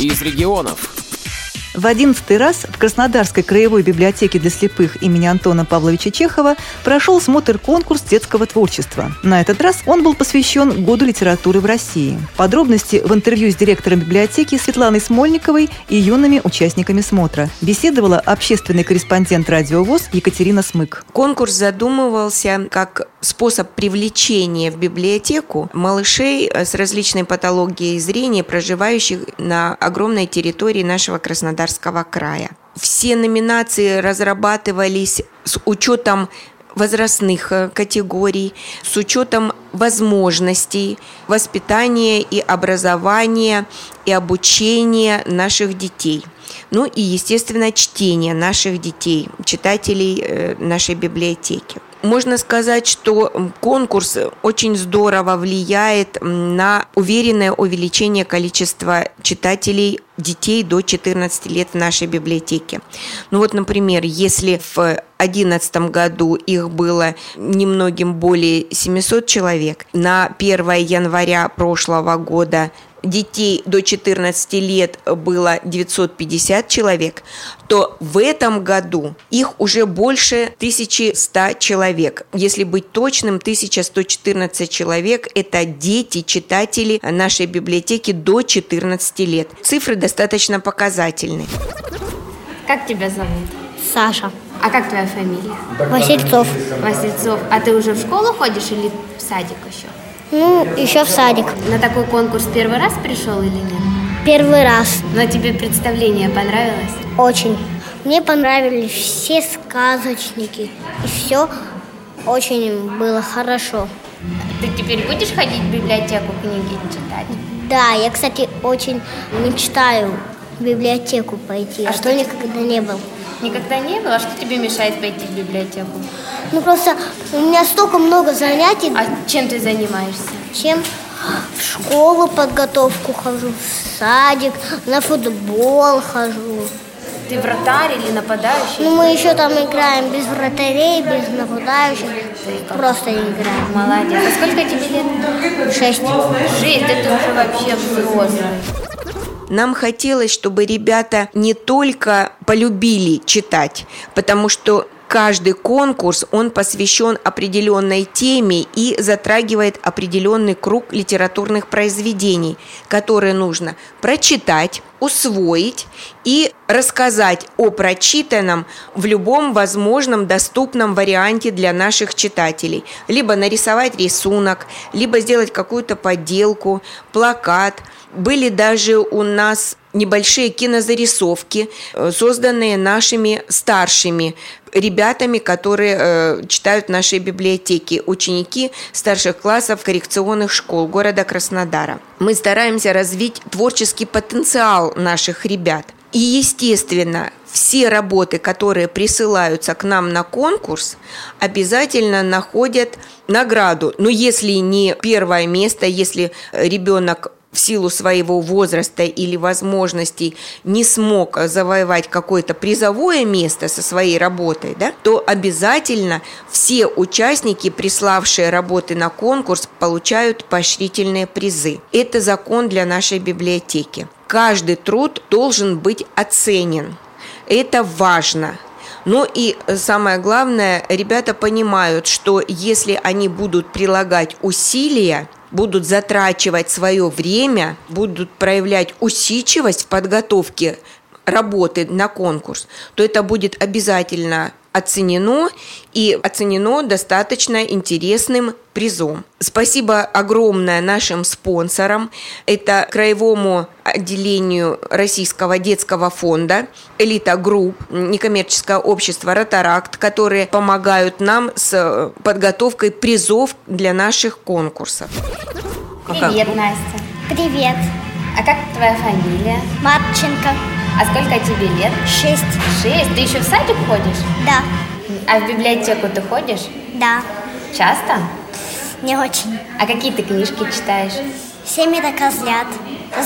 из регионов. В одиннадцатый раз в Краснодарской краевой библиотеке для слепых имени Антона Павловича Чехова прошел смотр-конкурс детского творчества. На этот раз он был посвящен Году литературы в России. Подробности в интервью с директором библиотеки Светланой Смольниковой и юными участниками смотра. Беседовала общественный корреспондент «Радио ВОЗ» Екатерина Смык. Конкурс задумывался как способ привлечения в библиотеку малышей с различной патологией зрения, проживающих на огромной территории нашего Краснодарского Краснодарского края. Все номинации разрабатывались с учетом возрастных э, категорий, с учетом возможностей воспитания и образования и обучения наших детей. Ну и, естественно, чтения наших детей, читателей э, нашей библиотеки. Можно сказать, что конкурс очень здорово влияет на уверенное увеличение количества читателей детей до 14 лет в нашей библиотеке. Ну вот, например, если в 2011 году их было немногим более 700 человек, на 1 января прошлого года детей до 14 лет было 950 человек, то в этом году их уже больше 1100 человек. Если быть точным, 1114 человек – это дети, читатели нашей библиотеки до 14 лет. Цифры достаточно показательны. Как тебя зовут? Саша. А как твоя фамилия? Васильцов. Васильцов. А ты уже в школу ходишь или в садик еще? Ну, еще в садик. На такой конкурс первый раз пришел или нет? Первый раз. Но тебе представление понравилось? Очень. Мне понравились все сказочники. И все очень было хорошо. Ты теперь будешь ходить в библиотеку книги читать? Да, я, кстати, очень мечтаю в библиотеку пойти, а, а что никогда не был. Никогда не было? А что тебе мешает пойти в библиотеку? Ну просто у меня столько много занятий. А чем ты занимаешься? Чем? В школу подготовку хожу, в садик, на футбол хожу. Ты вратарь или нападающий? Ну, мы еще там играем без вратарей, без нападающих. Просто играем. Молодец. А сколько тебе лет? Шесть. Шесть? Это уже вообще взрослый. Нам хотелось, чтобы ребята не только полюбили читать, потому что Каждый конкурс, он посвящен определенной теме и затрагивает определенный круг литературных произведений, которые нужно прочитать, усвоить и рассказать о прочитанном в любом возможном доступном варианте для наших читателей. Либо нарисовать рисунок, либо сделать какую-то подделку, плакат. Были даже у нас небольшие кинозарисовки, э, созданные нашими старшими ребятами, которые э, читают в нашей библиотеке, ученики старших классов коррекционных школ города Краснодара. Мы стараемся развить творческий потенциал наших ребят. И, естественно, все работы, которые присылаются к нам на конкурс, обязательно находят награду. Но если не первое место, если ребенок в силу своего возраста или возможностей не смог завоевать какое-то призовое место со своей работой, да, то обязательно все участники, приславшие работы на конкурс, получают поощрительные призы. Это закон для нашей библиотеки. Каждый труд должен быть оценен. Это важно. Ну и самое главное, ребята понимают, что если они будут прилагать усилия, будут затрачивать свое время, будут проявлять усидчивость в подготовке работы на конкурс, то это будет обязательно оценено и оценено достаточно интересным призом. Спасибо огромное нашим спонсорам. Это Краевому отделению Российского детского фонда, Элита Групп, некоммерческое общество Ротаракт, которые помогают нам с подготовкой призов для наших конкурсов. Привет, Настя. Привет. А как твоя фамилия? Марченко. А сколько тебе лет? Шесть. Шесть? Ты еще в садик ходишь? Да. А в библиотеку ты ходишь? Да. Часто? Не очень. А какие ты книжки читаешь? Семеро козлят.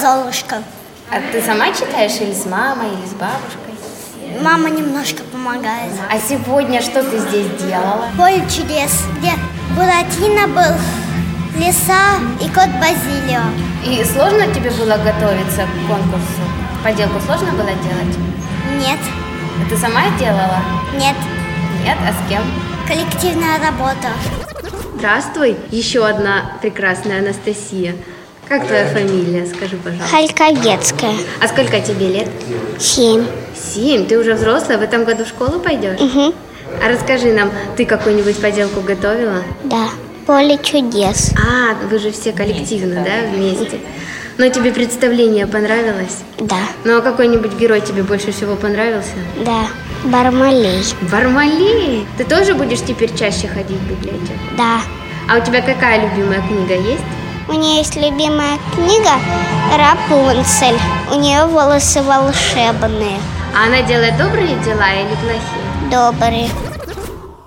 Золушка. А ты сама читаешь или с мамой, или с бабушкой? Мама немножко помогает. А сегодня что ты здесь делала? Поле чудес, где Буратино был, Лиса и кот Базилио. И сложно тебе было готовиться к конкурсу? Поделку сложно было делать? Нет, А Ты сама делала? нет, Нет, а с кем? коллективная работа. Здравствуй, еще одна прекрасная Анастасия. Как твоя фамилия, скажи, пожалуйста. Хальковецкая. А сколько тебе лет? Семь. Семь. Ты уже взрослая, в этом году в школу пойдешь? Угу. А расскажи нам, ты какую-нибудь поделку готовила? Да. Поле чудес. А, вы же все коллективно, да, вместе? Но тебе представление понравилось? Да. Ну а какой-нибудь герой тебе больше всего понравился? Да. Бармалей. Бармалей! Ты тоже будешь теперь чаще ходить в библиотеку? Да. А у тебя какая любимая книга есть? У нее есть любимая книга Рапунцель. У нее волосы волшебные, А она делает добрые дела или плохие? добрые.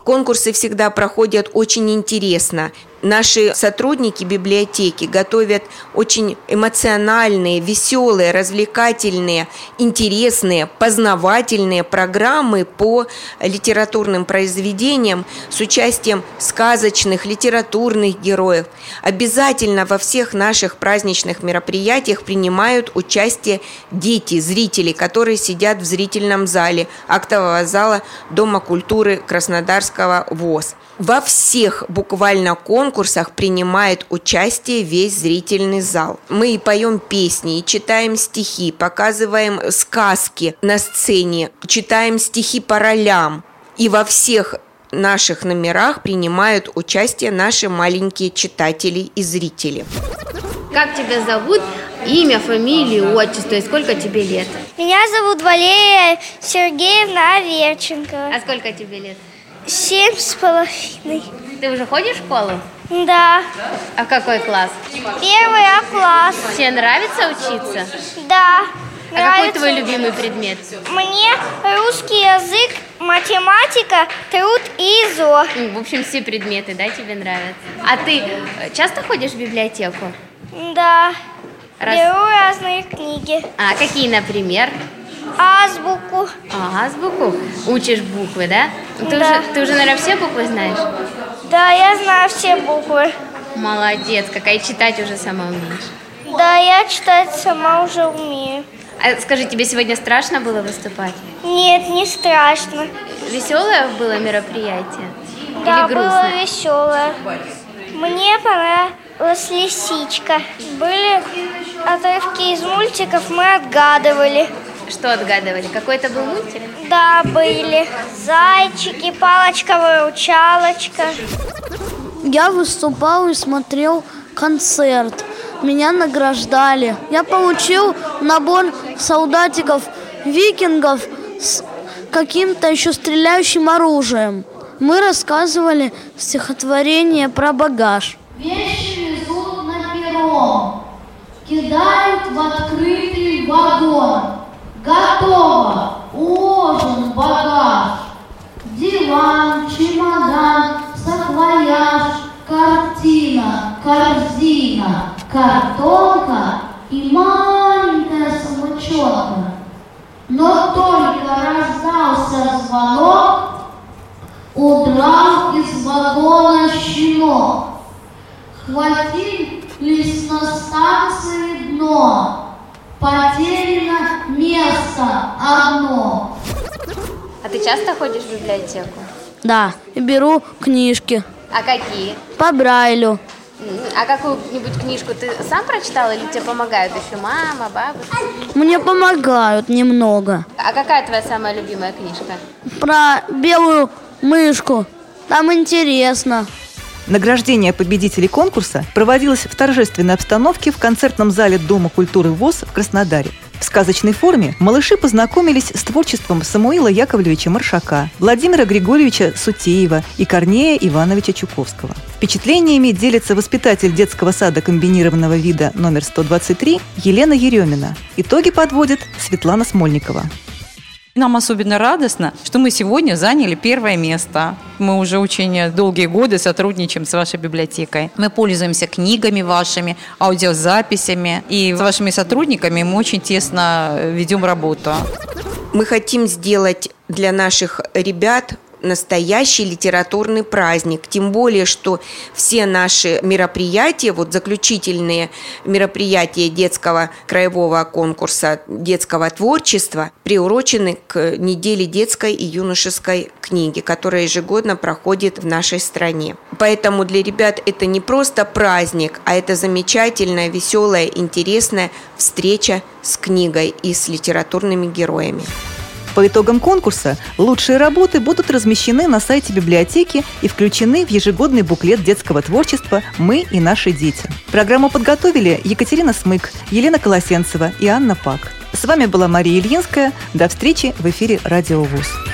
Конкурсы всегда проходят очень интересно. Наши сотрудники библиотеки готовят очень эмоциональные, веселые, развлекательные, интересные, познавательные программы по литературным произведениям с участием сказочных, литературных героев. Обязательно во всех наших праздничных мероприятиях принимают участие дети, зрители, которые сидят в зрительном зале актового зала Дома культуры Краснодарского ВОЗ. Во всех буквально конкурсах принимает участие весь зрительный зал. Мы и поем песни, и читаем стихи, показываем сказки на сцене, читаем стихи по ролям. И во всех наших номерах принимают участие наши маленькие читатели и зрители. Как тебя зовут? Имя, фамилия, отчество и сколько тебе лет? Меня зовут Валерия Сергеевна Аверченко. А сколько тебе лет? Семь с половиной. Ты уже ходишь в школу? Да. А какой класс? Первый А класс. Тебе нравится учиться? Да. А какой Нравится. твой любимый предмет? Мне русский язык, математика, труд и ИЗО. В общем, все предметы, да, тебе нравятся. А ты э, часто ходишь в библиотеку? Да. Раз- Беру разные книги. А какие, например? Азбуку. А, азбуку? Учишь буквы, да? Ты, Да. уже, ты уже, наверное, все буквы знаешь? Да, я знаю все буквы. Молодец, какая читать уже сама умеешь. Да, я читать сама уже умею. А скажи, тебе сегодня страшно было выступать? Нет, не страшно. Веселое было мероприятие? Да, Или было веселое. Мне понравилась лисичка. Были отрывки из мультиков, мы отгадывали. Что отгадывали? Какой это был мультик? Да, были. Зайчики, палочка-выручалочка. Я выступал и смотрел концерт. Меня награждали. Я получил набор солдатиков, викингов с каким-то еще стреляющим оружием. Мы рассказывали стихотворение про багаж. Вещи везут на перрон, кидают в открытый вагон. Готово, уложен багаж. Диван, чемодан, саквояж, картина, корзина, картонка и маленькая самочетка. Но только раздался звонок, Удрал из вагона щенок. Хватились на станции дно. Потеряно одно. А ты часто ходишь в библиотеку? Да, беру книжки А какие? по Брайлю. А какую-нибудь книжку ты сам прочитал или тебе помогают еще мама, бабушка? Мне помогают немного. А какая твоя самая любимая книжка? Про белую мышку. Там интересно. Награждение победителей конкурса проводилось в торжественной обстановке в концертном зале Дома культуры ВОЗ в Краснодаре. В сказочной форме малыши познакомились с творчеством Самуила Яковлевича Маршака, Владимира Григорьевича Сутеева и Корнея Ивановича Чуковского. Впечатлениями делится воспитатель детского сада комбинированного вида номер 123 Елена Еремина. Итоги подводит Светлана Смольникова. Нам особенно радостно, что мы сегодня заняли первое место. Мы уже очень долгие годы сотрудничаем с вашей библиотекой. Мы пользуемся книгами вашими, аудиозаписями. И с вашими сотрудниками мы очень тесно ведем работу. Мы хотим сделать для наших ребят настоящий литературный праздник. Тем более, что все наши мероприятия, вот заключительные мероприятия детского краевого конкурса детского творчества приурочены к неделе детской и юношеской книги, которая ежегодно проходит в нашей стране. Поэтому для ребят это не просто праздник, а это замечательная, веселая, интересная встреча с книгой и с литературными героями. По итогам конкурса лучшие работы будут размещены на сайте библиотеки и включены в ежегодный буклет детского творчества «Мы и наши дети». Программу подготовили Екатерина Смык, Елена Колосенцева и Анна Пак. С вами была Мария Ильинская. До встречи в эфире «Радио ВУЗ».